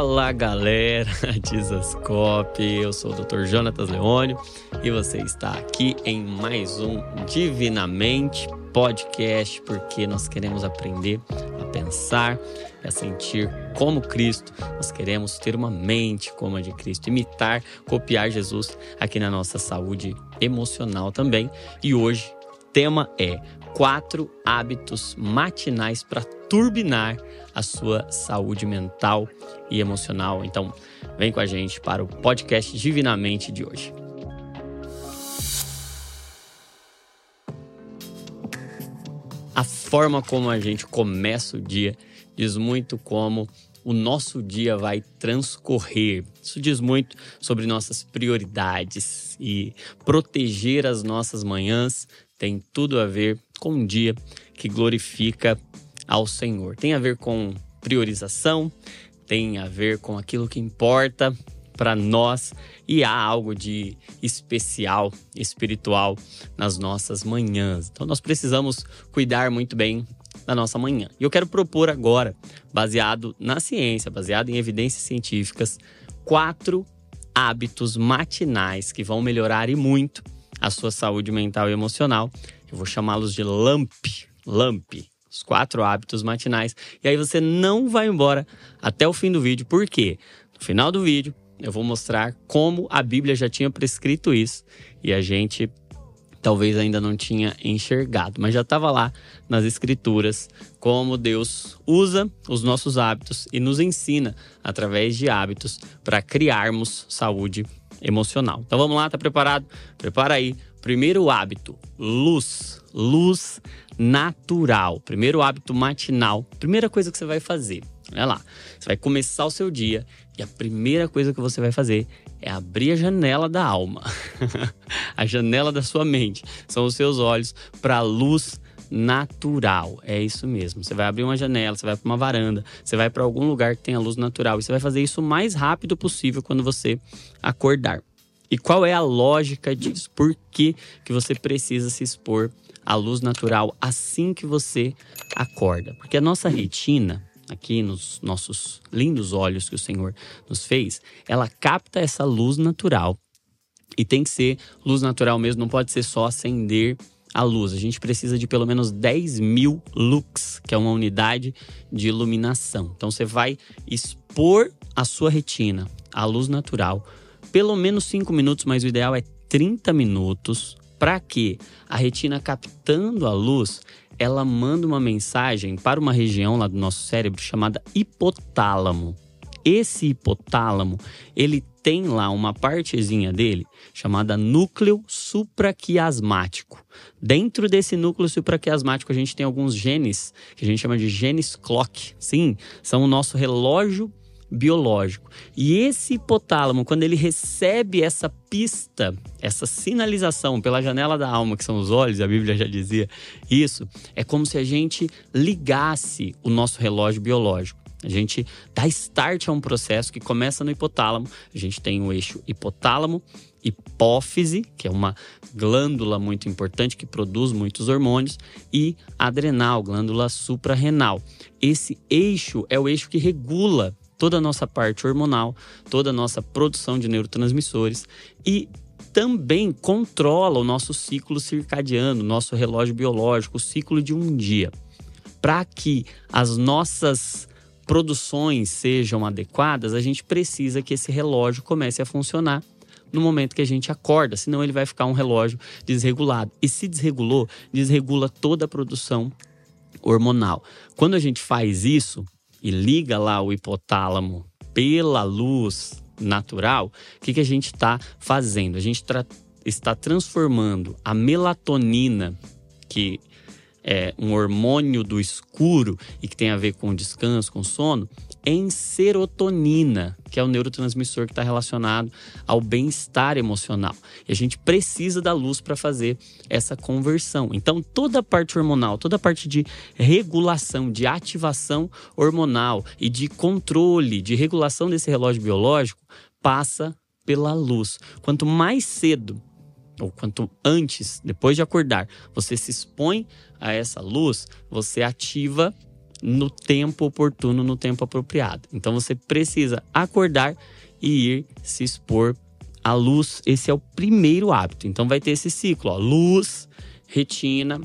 Fala galera, Dizascope, eu sou o Dr. Jonatas Leônio e você está aqui em mais um Divinamente Podcast, porque nós queremos aprender a pensar a sentir como Cristo, nós queremos ter uma mente como a de Cristo, imitar, copiar Jesus aqui na nossa saúde emocional também. E hoje tema é quatro hábitos matinais para turbinar a sua saúde mental e emocional. Então, vem com a gente para o podcast Divinamente de hoje. A forma como a gente começa o dia diz muito como o nosso dia vai transcorrer. Isso diz muito sobre nossas prioridades e proteger as nossas manhãs tem tudo a ver com um dia que glorifica ao Senhor. Tem a ver com priorização, tem a ver com aquilo que importa para nós e há algo de especial, espiritual nas nossas manhãs. Então nós precisamos cuidar muito bem da nossa manhã. E eu quero propor agora, baseado na ciência, baseado em evidências científicas, quatro hábitos matinais que vão melhorar e muito a sua saúde mental e emocional. Eu vou chamá-los de LAMP, LAMP, os quatro hábitos matinais. E aí você não vai embora até o fim do vídeo, porque no final do vídeo eu vou mostrar como a Bíblia já tinha prescrito isso e a gente talvez ainda não tinha enxergado, mas já estava lá nas escrituras como Deus usa os nossos hábitos e nos ensina através de hábitos para criarmos saúde emocional. Então vamos lá, tá preparado? Prepara aí. Primeiro hábito, luz. Luz natural. Primeiro hábito matinal. Primeira coisa que você vai fazer. Olha lá. Você vai começar o seu dia e a primeira coisa que você vai fazer é abrir a janela da alma. a janela da sua mente. São os seus olhos para a luz natural. É isso mesmo. Você vai abrir uma janela, você vai para uma varanda, você vai para algum lugar que tenha luz natural e você vai fazer isso o mais rápido possível quando você acordar. E qual é a lógica disso? Por que, que você precisa se expor à luz natural assim que você acorda? Porque a nossa retina, aqui nos nossos lindos olhos que o Senhor nos fez, ela capta essa luz natural. E tem que ser luz natural mesmo, não pode ser só acender a luz. A gente precisa de pelo menos 10 mil lux, que é uma unidade de iluminação. Então você vai expor a sua retina à luz natural pelo menos 5 minutos, mas o ideal é 30 minutos, para que a retina captando a luz, ela manda uma mensagem para uma região lá do nosso cérebro chamada hipotálamo. Esse hipotálamo, ele tem lá uma partezinha dele chamada núcleo supraquiasmático. Dentro desse núcleo supraquiasmático a gente tem alguns genes que a gente chama de genes clock. Sim, são o nosso relógio biológico. E esse hipotálamo, quando ele recebe essa pista, essa sinalização pela janela da alma, que são os olhos, a Bíblia já dizia isso, é como se a gente ligasse o nosso relógio biológico. A gente dá start a um processo que começa no hipotálamo. A gente tem o eixo hipotálamo, hipófise, que é uma glândula muito importante que produz muitos hormônios, e adrenal, glândula suprarrenal. Esse eixo é o eixo que regula toda a nossa parte hormonal, toda a nossa produção de neurotransmissores e também controla o nosso ciclo circadiano, nosso relógio biológico, o ciclo de um dia. Para que as nossas produções sejam adequadas, a gente precisa que esse relógio comece a funcionar no momento que a gente acorda, senão ele vai ficar um relógio desregulado. E se desregulou, desregula toda a produção hormonal. Quando a gente faz isso, e liga lá o hipotálamo pela luz natural, o que, que a gente está fazendo? A gente tra está transformando a melatonina, que é um hormônio do escuro e que tem a ver com descanso, com sono, em serotonina, que é o neurotransmissor que está relacionado ao bem-estar emocional. E a gente precisa da luz para fazer essa conversão. Então, toda a parte hormonal, toda a parte de regulação, de ativação hormonal e de controle, de regulação desse relógio biológico, passa pela luz. Quanto mais cedo ou quanto antes, depois de acordar, você se expõe a essa luz, você ativa no tempo oportuno, no tempo apropriado. Então você precisa acordar e ir se expor à luz. Esse é o primeiro hábito. Então vai ter esse ciclo, ó, luz, retina,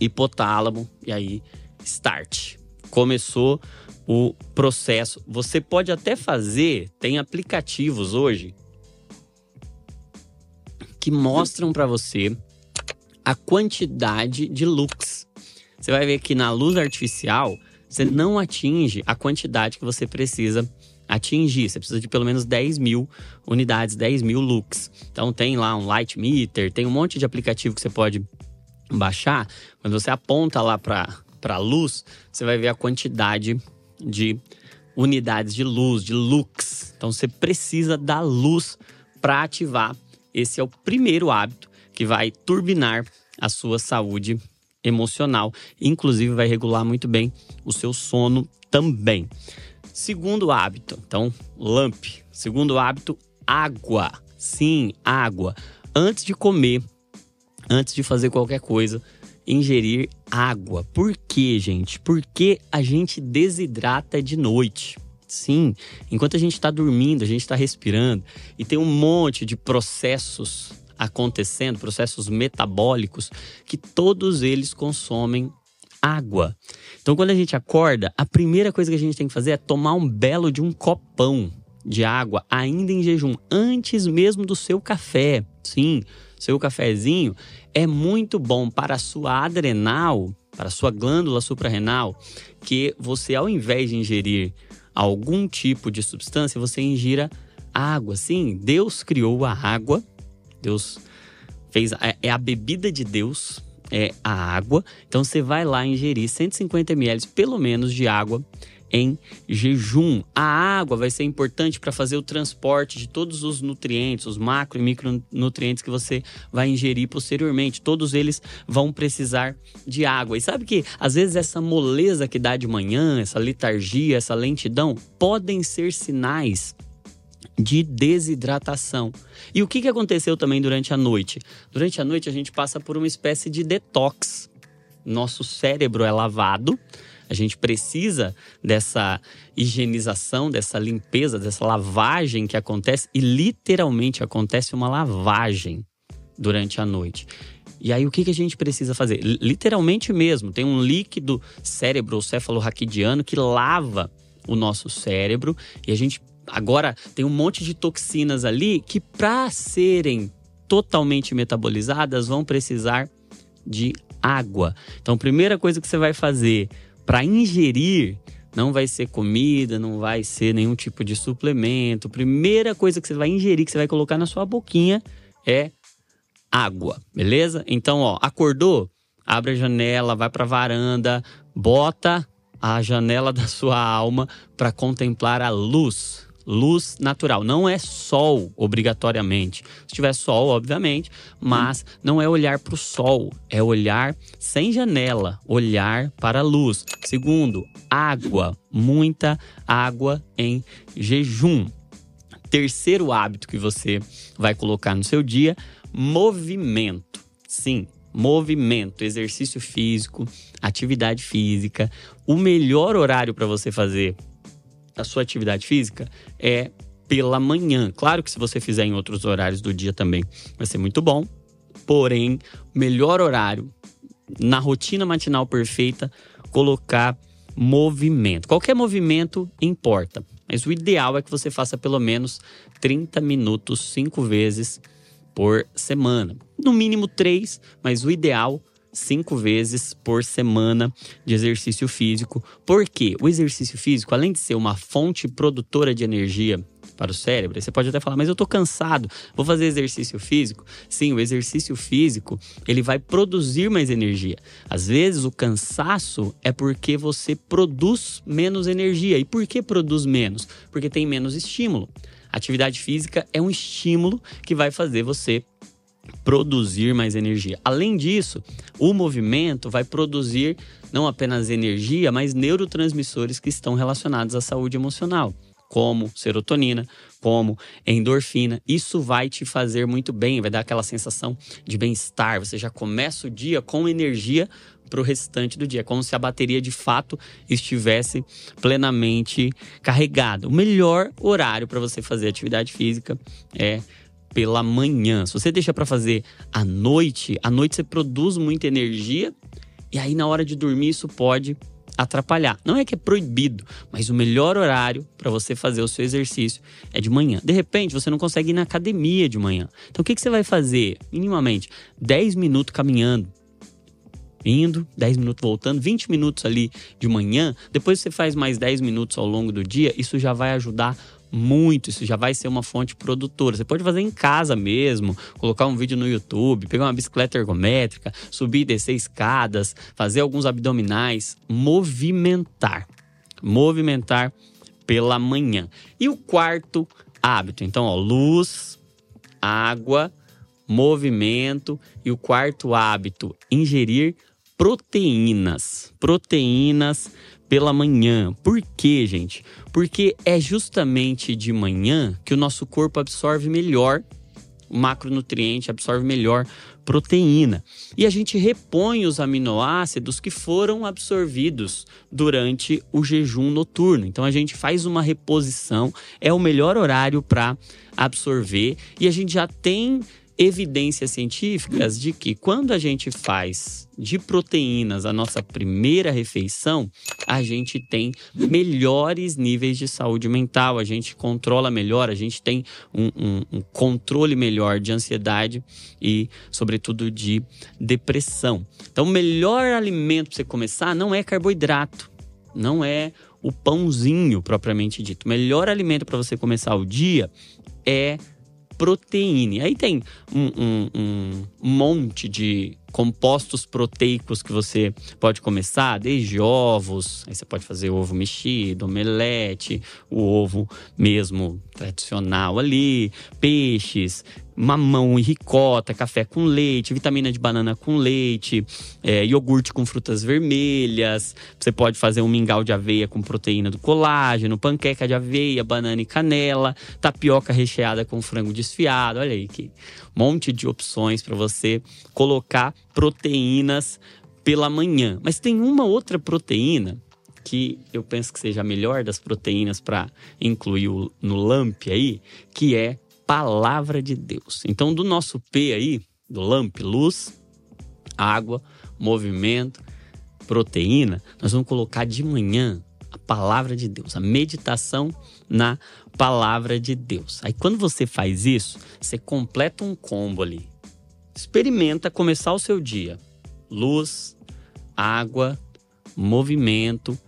hipotálamo e aí start. Começou o processo. Você pode até fazer, tem aplicativos hoje que mostram para você a quantidade de lux. Você vai ver que na luz artificial você não atinge a quantidade que você precisa atingir. Você precisa de pelo menos 10 mil unidades, 10 mil lux. Então tem lá um light meter, tem um monte de aplicativo que você pode baixar. Quando você aponta lá para a luz, você vai ver a quantidade de unidades de luz, de lux. Então você precisa da luz para ativar. Esse é o primeiro hábito que vai turbinar a sua saúde emocional. Inclusive, vai regular muito bem o seu sono também. Segundo hábito, então, LAMP. Segundo hábito, água. Sim, água. Antes de comer, antes de fazer qualquer coisa, ingerir água. Por quê, gente? Porque a gente desidrata de noite. Sim, enquanto a gente está dormindo, a gente está respirando e tem um monte de processos acontecendo, processos metabólicos, que todos eles consomem água. Então, quando a gente acorda, a primeira coisa que a gente tem que fazer é tomar um belo de um copão de água, ainda em jejum, antes mesmo do seu café. Sim, seu cafezinho é muito bom para a sua adrenal, para a sua glândula suprarrenal, que você, ao invés de ingerir algum tipo de substância, você ingira água. Sim, Deus criou a água Deus fez. É, é a bebida de Deus, é a água. Então você vai lá ingerir 150 ml pelo menos de água em jejum. A água vai ser importante para fazer o transporte de todos os nutrientes, os macro e micronutrientes que você vai ingerir posteriormente. Todos eles vão precisar de água. E sabe que às vezes essa moleza que dá de manhã, essa letargia, essa lentidão, podem ser sinais de desidratação. E o que, que aconteceu também durante a noite? Durante a noite a gente passa por uma espécie de detox. Nosso cérebro é lavado, a gente precisa dessa higienização, dessa limpeza, dessa lavagem que acontece e literalmente acontece uma lavagem durante a noite. E aí o que, que a gente precisa fazer? Literalmente mesmo, tem um líquido cérebro cefalorraquidiano que lava o nosso cérebro e a gente Agora, tem um monte de toxinas ali que, para serem totalmente metabolizadas, vão precisar de água. Então, primeira coisa que você vai fazer para ingerir não vai ser comida, não vai ser nenhum tipo de suplemento. Primeira coisa que você vai ingerir, que você vai colocar na sua boquinha é água, beleza? Então, ó, acordou? Abre a janela, vai para a varanda, bota a janela da sua alma para contemplar a luz luz natural. Não é sol, obrigatoriamente. Se tiver sol, obviamente, mas não é olhar para o sol, é olhar sem janela, olhar para a luz. Segundo, água, muita água em jejum. Terceiro hábito que você vai colocar no seu dia: movimento. Sim, movimento, exercício físico, atividade física. O melhor horário para você fazer a sua atividade física é pela manhã. Claro que se você fizer em outros horários do dia também vai ser muito bom. Porém, melhor horário na rotina matinal perfeita, colocar movimento. Qualquer movimento importa, mas o ideal é que você faça pelo menos 30 minutos cinco vezes por semana. No mínimo três, mas o ideal cinco vezes por semana de exercício físico. Porque o exercício físico, além de ser uma fonte produtora de energia para o cérebro, você pode até falar, mas eu estou cansado, vou fazer exercício físico. Sim, o exercício físico ele vai produzir mais energia. Às vezes o cansaço é porque você produz menos energia. E por que produz menos? Porque tem menos estímulo. Atividade física é um estímulo que vai fazer você produzir mais energia. Além disso, o movimento vai produzir não apenas energia, mas neurotransmissores que estão relacionados à saúde emocional. como serotonina, como endorfina. Isso vai te fazer muito bem, vai dar aquela sensação de bem-estar. Você já começa o dia com energia para o restante do dia, como se a bateria de fato estivesse plenamente carregada. O melhor horário para você fazer atividade física é pela manhã. Se você deixa para fazer à noite, à noite você produz muita energia e aí na hora de dormir isso pode atrapalhar. Não é que é proibido, mas o melhor horário para você fazer o seu exercício é de manhã. De repente, você não consegue ir na academia de manhã. Então, o que, que você vai fazer? Minimamente 10 minutos caminhando. Indo, 10 minutos voltando, 20 minutos ali de manhã. Depois você faz mais 10 minutos ao longo do dia. Isso já vai ajudar muito, isso já vai ser uma fonte produtora. Você pode fazer em casa mesmo, colocar um vídeo no YouTube, pegar uma bicicleta ergométrica, subir e descer escadas, fazer alguns abdominais, movimentar. Movimentar pela manhã. E o quarto hábito, então, ó, luz, água, movimento e o quarto hábito, ingerir proteínas. Proteínas pela manhã. Por quê, gente? Porque é justamente de manhã que o nosso corpo absorve melhor o macronutriente, absorve melhor proteína. E a gente repõe os aminoácidos que foram absorvidos durante o jejum noturno. Então a gente faz uma reposição, é o melhor horário para absorver e a gente já tem evidências científicas de que quando a gente faz de proteínas a nossa primeira refeição, a gente tem melhores níveis de saúde mental, a gente controla melhor, a gente tem um, um, um controle melhor de ansiedade e, sobretudo, de depressão. Então, o melhor alimento para você começar não é carboidrato, não é o pãozinho propriamente dito. O melhor alimento para você começar o dia é proteína. Aí tem um, um, um, monte de compostos proteicos que você pode começar, desde ovos, aí você pode fazer ovo mexido, omelete, o ovo mesmo tradicional ali, peixes, mamão e ricota, café com leite, vitamina de banana com leite, é, iogurte com frutas vermelhas. Você pode fazer um mingau de aveia com proteína do colágeno, panqueca de aveia, banana e canela, tapioca recheada com frango desfiado. Olha aí que monte de opções para você colocar proteínas pela manhã. Mas tem uma outra proteína que eu penso que seja a melhor das proteínas para incluir no LAMP aí, que é palavra de Deus. Então, do nosso P aí, do LAMP, luz, água, movimento, proteína, nós vamos colocar de manhã a palavra de Deus, a meditação na palavra de Deus. Aí quando você faz isso, você completa um combo ali. Experimenta começar o seu dia. Luz, água, movimento,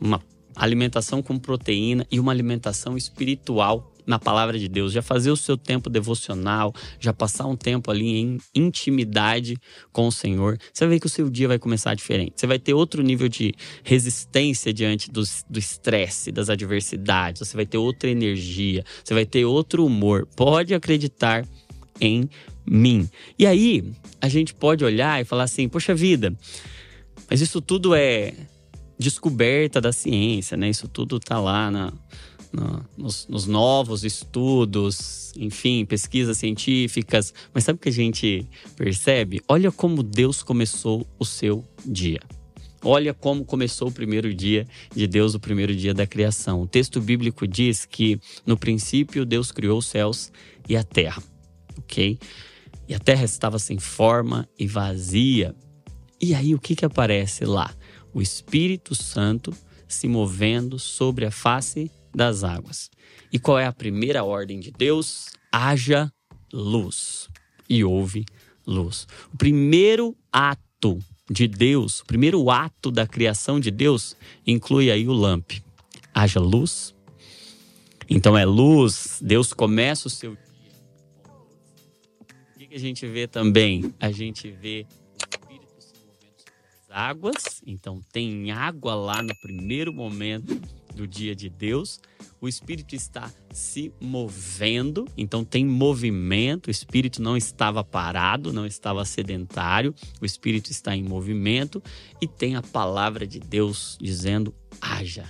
uma alimentação com proteína e uma alimentação espiritual na palavra de Deus, já fazer o seu tempo devocional, já passar um tempo ali em intimidade com o Senhor, você vai ver que o seu dia vai começar diferente. Você vai ter outro nível de resistência diante do estresse, das adversidades, você vai ter outra energia, você vai ter outro humor. Pode acreditar em mim. E aí, a gente pode olhar e falar assim: poxa vida, mas isso tudo é descoberta da ciência, né? Isso tudo tá lá na, na nos, nos, novos estudos, enfim, pesquisas científicas. Mas sabe o que a gente percebe? Olha como Deus começou o seu dia. Olha como começou o primeiro dia de Deus, o primeiro dia da criação. O texto bíblico diz que no princípio Deus criou os céus e a terra, ok? E a terra estava sem forma e vazia. E aí o que que aparece lá? o Espírito Santo se movendo sobre a face das águas. E qual é a primeira ordem de Deus? Haja luz. E houve luz. O primeiro ato de Deus, o primeiro ato da criação de Deus, inclui aí o lamp. Haja luz. Então é luz, Deus começa o seu dia. O que a gente vê também? A gente vê águas, então tem água lá no primeiro momento do dia de Deus. O Espírito está se movendo, então tem movimento. O Espírito não estava parado, não estava sedentário. O Espírito está em movimento e tem a palavra de Deus dizendo: haja.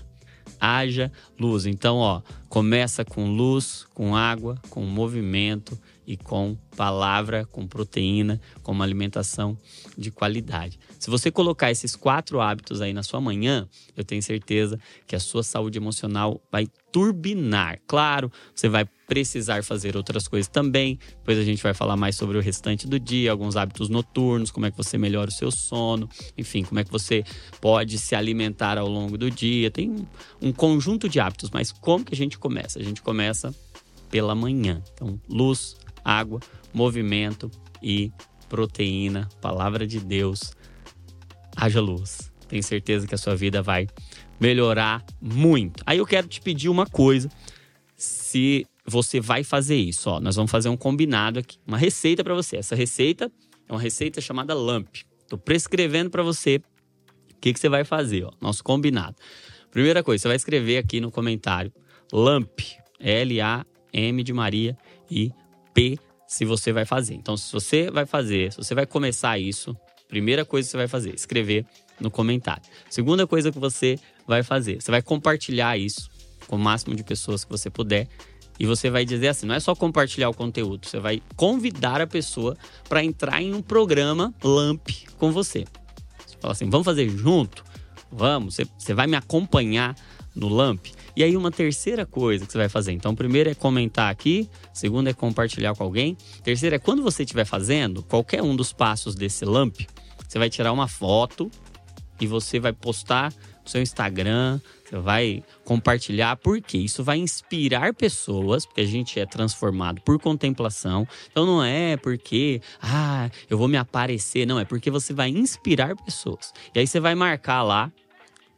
haja luz. Então, ó, começa com luz, com água, com movimento e com palavra, com proteína, com uma alimentação de qualidade. Se você colocar esses quatro hábitos aí na sua manhã, eu tenho certeza que a sua saúde emocional vai turbinar. Claro, você vai precisar fazer outras coisas também. Depois a gente vai falar mais sobre o restante do dia, alguns hábitos noturnos, como é que você melhora o seu sono, enfim, como é que você pode se alimentar ao longo do dia. Tem um, conjunto de hábitos, mas como que a gente começa? A gente começa pela manhã. Então, luz, água, movimento e proteína, palavra de Deus. Haja luz. Tenho certeza que a sua vida vai melhorar muito. Aí eu quero te pedir uma coisa. Se você vai fazer isso, ó, nós vamos fazer um combinado aqui, uma receita para você. Essa receita é uma receita chamada LAMP. Estou prescrevendo para você o que, que você vai fazer, ó, nosso combinado. Primeira coisa, você vai escrever aqui no comentário LAMP, L-A-M de Maria e P se você vai fazer. Então, se você vai fazer, se você vai começar isso, primeira coisa que você vai fazer, escrever no comentário. Segunda coisa que você vai fazer, você vai compartilhar isso com o máximo de pessoas que você puder. E você vai dizer assim, não é só compartilhar o conteúdo, você vai convidar a pessoa para entrar em um programa LAMP com você. Você fala assim, vamos fazer junto? Vamos, você, você vai me acompanhar no LAMP? E aí, uma terceira coisa que você vai fazer. Então, primeiro é comentar aqui, segundo é compartilhar com alguém. Terceiro é quando você estiver fazendo qualquer um dos passos desse LAMP, você vai tirar uma foto e você vai postar no seu Instagram, você vai compartilhar, porque isso vai inspirar pessoas, porque a gente é transformado por contemplação. Então não é porque, ah, eu vou me aparecer, não, é porque você vai inspirar pessoas. E aí você vai marcar lá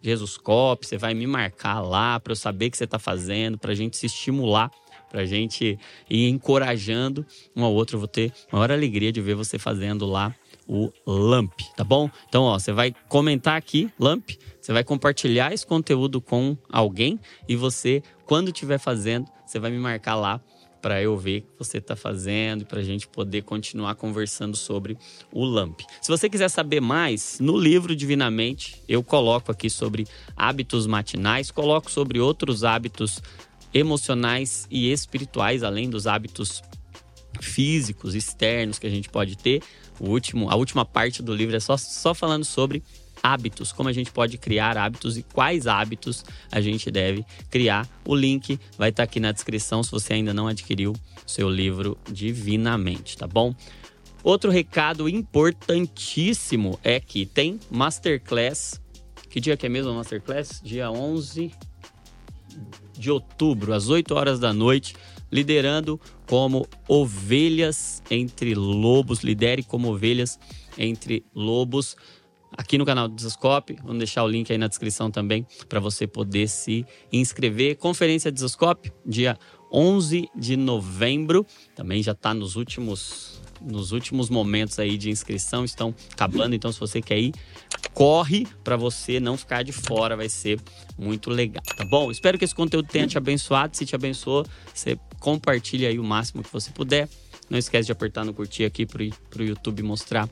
Jesus Cop, você vai me marcar lá para eu saber o que você está fazendo, para a gente se estimular, para a gente ir encorajando um ao outro. Eu vou ter maior alegria de ver você fazendo lá o LAMP, tá bom? Então, ó, você vai comentar aqui, LAMP, você vai compartilhar esse conteúdo com alguém e você, quando estiver fazendo, você vai me marcar lá para eu ver o que você está fazendo e para a gente poder continuar conversando sobre o LAMP. Se você quiser saber mais, no livro Divinamente eu coloco aqui sobre hábitos matinais, coloco sobre outros hábitos emocionais e espirituais, além dos hábitos físicos, externos que a gente pode ter. O último, a última parte do livro é só, só falando sobre hábitos, como a gente pode criar hábitos e quais hábitos a gente deve criar. O link vai estar aqui na descrição se você ainda não adquiriu seu livro Divinamente, tá bom? Outro recado importantíssimo é que tem Masterclass. Que dia que é mesmo a Masterclass? Dia 11 de outubro, às 8 horas da noite, liderando como ovelhas entre lobos. Lidere como ovelhas entre lobos aqui no canal do Desascope. Vamos deixar o link aí na descrição também para você poder se inscrever. Conferência Desascope, dia 11 de novembro. Também já está nos últimos nos últimos momentos aí de inscrição estão acabando, então se você quer ir, corre para você não ficar de fora, vai ser muito legal, tá bom? Espero que esse conteúdo tenha te abençoado. Se te abençoou, você compartilha aí o máximo que você puder. Não esquece de apertar no curtir aqui para o YouTube mostrar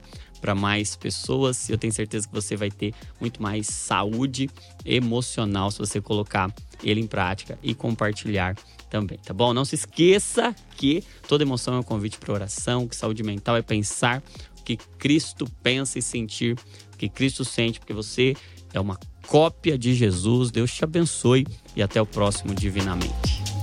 para mais pessoas. Eu tenho certeza que você vai ter muito mais saúde emocional se você colocar ele em prática e compartilhar também, tá bom? Não se esqueça que toda emoção é um convite para oração, que saúde mental é pensar o que Cristo pensa e sentir o que Cristo sente, porque você é uma cópia de Jesus. Deus te abençoe e até o próximo Divinamente.